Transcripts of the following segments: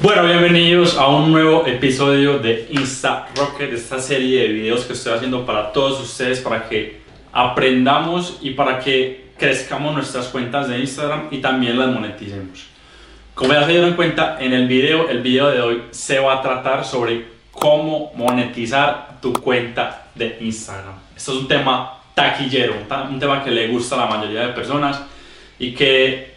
Bueno, bienvenidos a un nuevo episodio de Insta Rocket, esta serie de videos que estoy haciendo para todos ustedes para que aprendamos y para que crezcamos nuestras cuentas de Instagram y también las moneticemos. Como ya se dieron cuenta en el video, el video de hoy se va a tratar sobre cómo monetizar tu cuenta de Instagram. Esto es un tema taquillero, un tema que le gusta a la mayoría de personas y que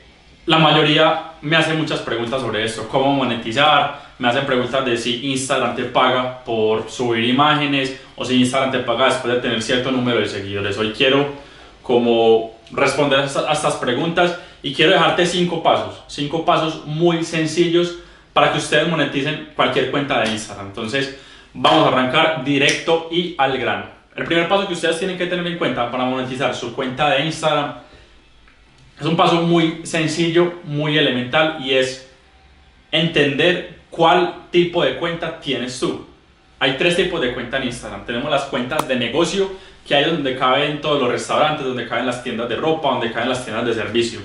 la mayoría me hace muchas preguntas sobre esto, cómo monetizar, me hacen preguntas de si Instagram te paga por subir imágenes o si Instagram te paga después de tener cierto número de seguidores. Hoy quiero como responder a estas preguntas y quiero dejarte cinco pasos, cinco pasos muy sencillos para que ustedes moneticen cualquier cuenta de Instagram. Entonces, vamos a arrancar directo y al grano. El primer paso que ustedes tienen que tener en cuenta para monetizar su cuenta de Instagram es un paso muy sencillo, muy elemental y es entender cuál tipo de cuenta tienes tú. Hay tres tipos de cuenta en Instagram. Tenemos las cuentas de negocio, que hay donde caben todos los restaurantes, donde caben las tiendas de ropa, donde caben las tiendas de servicio.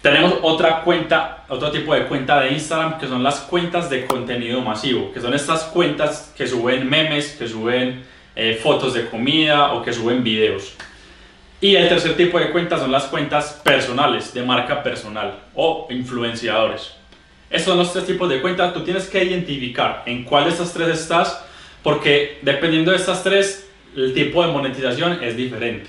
Tenemos otra cuenta, otro tipo de cuenta de Instagram, que son las cuentas de contenido masivo, que son estas cuentas que suben memes, que suben eh, fotos de comida o que suben videos. Y el tercer tipo de cuentas son las cuentas personales, de marca personal o influenciadores. Estos son los tres tipos de cuentas. Tú tienes que identificar en cuál de estas tres estás, porque dependiendo de estas tres, el tipo de monetización es diferente.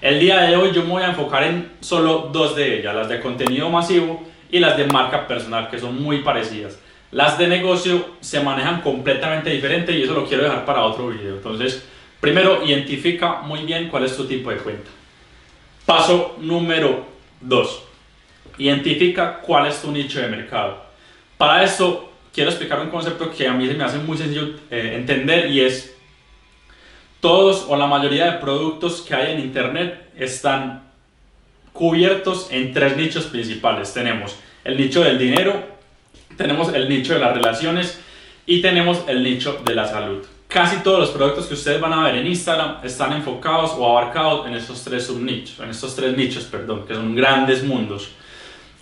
El día de hoy yo me voy a enfocar en solo dos de ellas, las de contenido masivo y las de marca personal, que son muy parecidas. Las de negocio se manejan completamente diferente y eso lo quiero dejar para otro video. Entonces, primero identifica muy bien cuál es tu tipo de cuenta. Paso número 2. Identifica cuál es tu nicho de mercado. Para esto quiero explicar un concepto que a mí se me hace muy sencillo eh, entender y es todos o la mayoría de productos que hay en internet están cubiertos en tres nichos principales. Tenemos el nicho del dinero, tenemos el nicho de las relaciones y tenemos el nicho de la salud casi todos los productos que ustedes van a ver en Instagram están enfocados o abarcados en estos tres subnichos, en estos tres nichos, perdón, que son grandes mundos.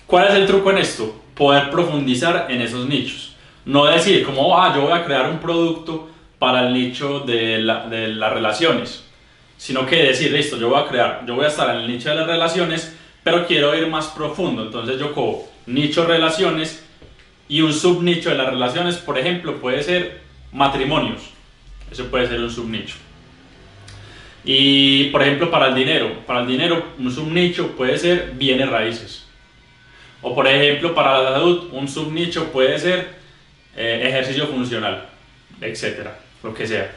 ¿Cuál es el truco en esto? Poder profundizar en esos nichos. No decir como, ah, yo voy a crear un producto para el nicho de, de las relaciones, sino que decir, listo, yo voy a crear, yo voy a estar en el nicho de las relaciones, pero quiero ir más profundo. Entonces yo cojo nicho relaciones y un subnicho de las relaciones, por ejemplo, puede ser matrimonios eso puede ser un subnicho. Y por ejemplo, para el dinero, para el dinero, un subnicho puede ser bienes raíces. O por ejemplo, para la salud, un subnicho puede ser eh, ejercicio funcional, etcétera, lo que sea.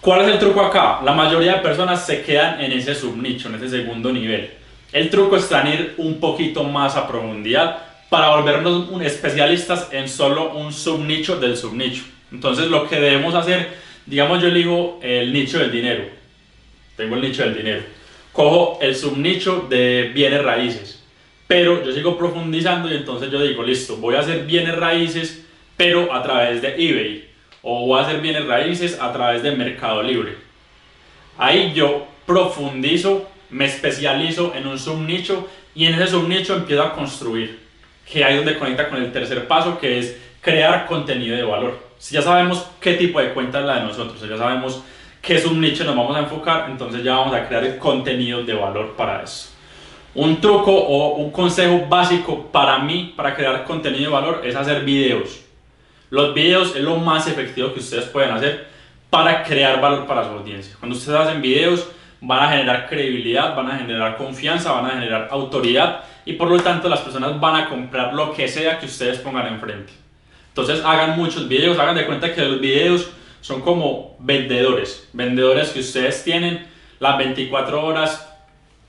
¿Cuál es el truco acá? La mayoría de personas se quedan en ese subnicho, en ese segundo nivel. El truco está en ir un poquito más a profundidad para volvernos especialistas en solo un subnicho del subnicho. Entonces, lo que debemos hacer Digamos, yo elijo el nicho del dinero. Tengo el nicho del dinero. Cojo el subnicho de bienes raíces. Pero yo sigo profundizando y entonces yo digo, listo, voy a hacer bienes raíces, pero a través de eBay. O voy a hacer bienes raíces a través de Mercado Libre. Ahí yo profundizo, me especializo en un subnicho y en ese subnicho empiezo a construir. Que ahí donde conecta con el tercer paso, que es crear contenido de valor. Si ya sabemos qué tipo de cuenta es la de nosotros, si ya sabemos qué es un nicho nos vamos a enfocar, entonces ya vamos a crear contenido de valor para eso. Un truco o un consejo básico para mí para crear contenido de valor es hacer videos. Los videos es lo más efectivo que ustedes pueden hacer para crear valor para su audiencia. Cuando ustedes hacen videos van a generar credibilidad, van a generar confianza, van a generar autoridad y por lo tanto las personas van a comprar lo que sea que ustedes pongan enfrente. Entonces hagan muchos videos, hagan de cuenta que los videos son como vendedores, vendedores que ustedes tienen las 24 horas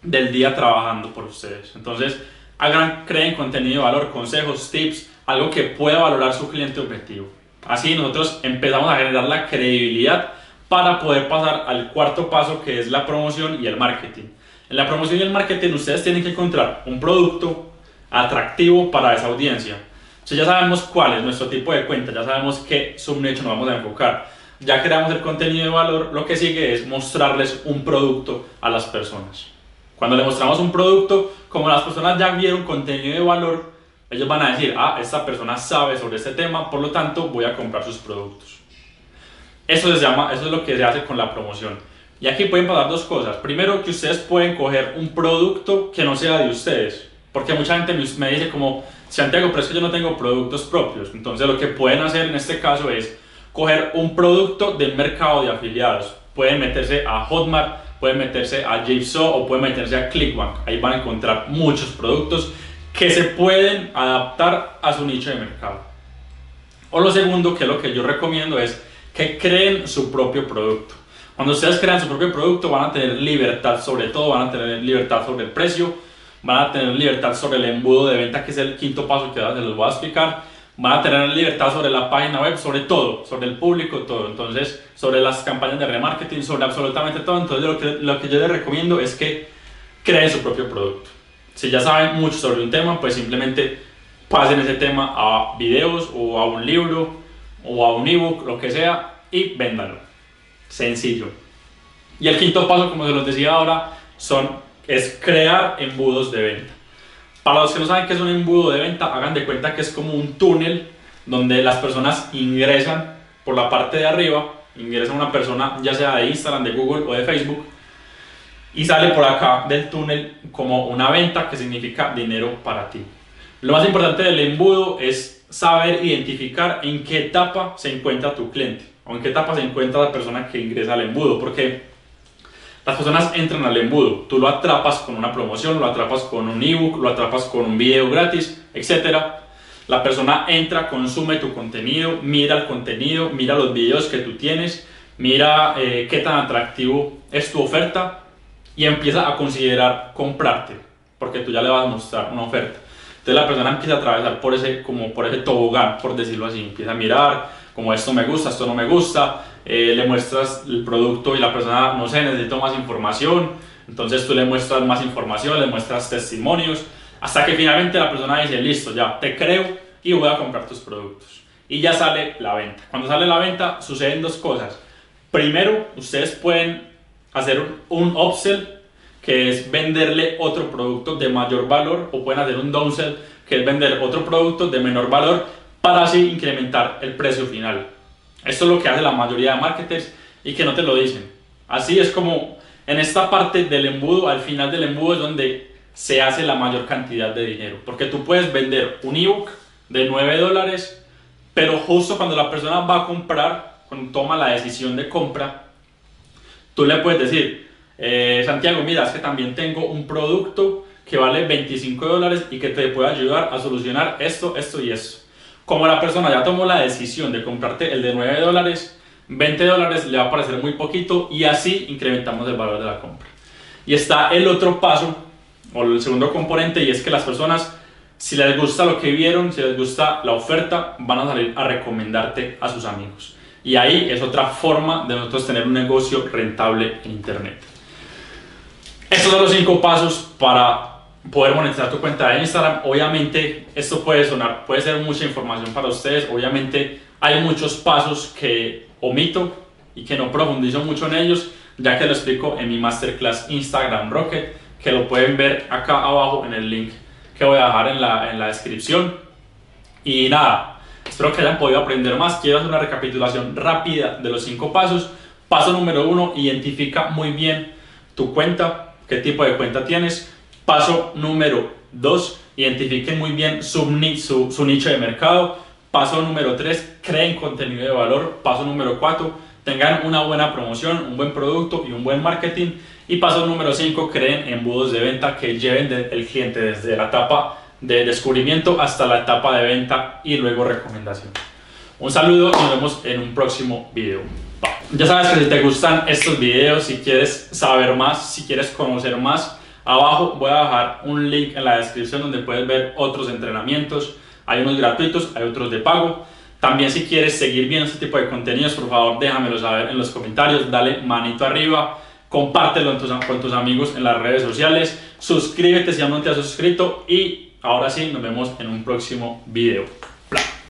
del día trabajando por ustedes. Entonces hagan, creen contenido de valor, consejos, tips, algo que pueda valorar su cliente objetivo. Así nosotros empezamos a generar la credibilidad para poder pasar al cuarto paso que es la promoción y el marketing. En la promoción y el marketing ustedes tienen que encontrar un producto atractivo para esa audiencia si ya sabemos cuál es nuestro tipo de cuenta, ya sabemos qué subnicho nos vamos a enfocar, ya creamos el contenido de valor, lo que sigue es mostrarles un producto a las personas. Cuando le mostramos un producto, como las personas ya vieron contenido de valor, Ellos van a decir, ah, esta persona sabe sobre este tema, por lo tanto voy a comprar sus productos. Eso, se llama, eso es lo que se hace con la promoción. Y aquí pueden pasar dos cosas. Primero, que ustedes pueden coger un producto que no sea de ustedes. Porque mucha gente me dice como, Santiago, pero es que yo no tengo productos propios. Entonces lo que pueden hacer en este caso es coger un producto del mercado de afiliados. Pueden meterse a Hotmart, pueden meterse a Jigsaw o pueden meterse a Clickbank. Ahí van a encontrar muchos productos que se pueden adaptar a su nicho de mercado. O lo segundo, que es lo que yo recomiendo, es que creen su propio producto. Cuando ustedes crean su propio producto van a tener libertad sobre todo, van a tener libertad sobre el precio, van a tener libertad sobre el embudo de venta, que es el quinto paso que se los voy a explicar, van a tener libertad sobre la página web, sobre todo, sobre el público, todo. Entonces, sobre las campañas de remarketing, sobre absolutamente todo. Entonces, lo que, lo que yo les recomiendo es que creen su propio producto. Si ya saben mucho sobre un tema, pues simplemente pasen ese tema a videos o a un libro o a un ebook, lo que sea, y véndanlo. Sencillo. Y el quinto paso, como se los decía ahora, son, es crear embudos de venta. Para los que no saben qué es un embudo de venta, hagan de cuenta que es como un túnel donde las personas ingresan por la parte de arriba, ingresa una persona ya sea de Instagram, de Google o de Facebook, y sale por acá del túnel como una venta que significa dinero para ti. Lo más importante del embudo es saber identificar en qué etapa se encuentra tu cliente o en qué etapa se encuentra la persona que ingresa al embudo, porque las personas entran al embudo, tú lo atrapas con una promoción, lo atrapas con un ebook, lo atrapas con un video gratis, etc. La persona entra, consume tu contenido, mira el contenido, mira los videos que tú tienes, mira eh, qué tan atractivo es tu oferta y empieza a considerar comprarte, porque tú ya le vas a mostrar una oferta. Entonces la persona empieza a atravesar por ese, como por ese tobogán, por decirlo así, empieza a mirar, como esto me gusta, esto no me gusta, eh, le muestras el producto y la persona, no sé, necesito más información, entonces tú le muestras más información, le muestras testimonios, hasta que finalmente la persona dice, listo, ya, te creo y voy a comprar tus productos. Y ya sale la venta. Cuando sale la venta suceden dos cosas. Primero, ustedes pueden hacer un, upsell, que es venderle otro producto de mayor valor, o pueden hacer un downsell, que es vender otro producto de menor valor, para así incrementar el precio final. Esto es lo que hace la mayoría de marketers y que no te lo dicen. Así es como en esta parte del embudo, al final del embudo es donde se hace la mayor cantidad de dinero. Porque tú puedes vender un ebook de 9 dólares, pero justo cuando la persona va a comprar, cuando toma la decisión de compra, tú le puedes decir, eh, Santiago, mira, es que también tengo un producto que vale 25 dólares y que te puede ayudar a solucionar esto, esto y esto. Como la persona ya tomó la decisión de comprarte el de 9 dólares, 20 dólares le va a parecer muy poquito y así incrementamos el valor de la compra. Y está el otro paso, o el segundo componente, y es que las personas, si les gusta lo que vieron, si les gusta la oferta, van a salir a recomendarte a sus amigos. Y ahí es otra forma de nosotros tener un negocio rentable en Internet. Estos son los cinco pasos para poder monetizar tu cuenta de Instagram. Obviamente esto puede sonar, puede ser mucha información para ustedes. Obviamente hay muchos pasos que omito y que no profundizo mucho en ellos, ya que lo explico en mi masterclass Instagram Rocket, que lo pueden ver acá abajo en el link que voy a dejar en la, en la descripción. Y nada, espero que hayan podido aprender más. Quiero hacer una recapitulación rápida de los cinco pasos. Paso número uno, identifica muy bien tu cuenta, qué tipo de cuenta tienes Paso número 2, identifiquen muy bien su, su, nicho de mercado. Paso número 3, creen contenido de valor. Paso número 4, tengan una buena promoción, un buen producto y un buen marketing. Y paso número 5, creen embudos de venta que lleven el cliente desde la etapa de descubrimiento hasta la etapa de venta y luego recomendación. Un saludo y nos vemos en un próximo video. Ya sabes que si te gustan estos videos, si quieres saber más, si quieres conocer más, Abajo voy a dejar un link en la descripción donde puedes ver otros entrenamientos. Hay unos gratuitos, hay otros de pago. También si quieres seguir viendo este tipo de contenidos, por favor déjamelo saber en los comentarios, dale manito arriba, compártelo con tus amigos en las redes sociales, suscríbete si aún no te has suscrito y ahora sí nos vemos en un próximo video.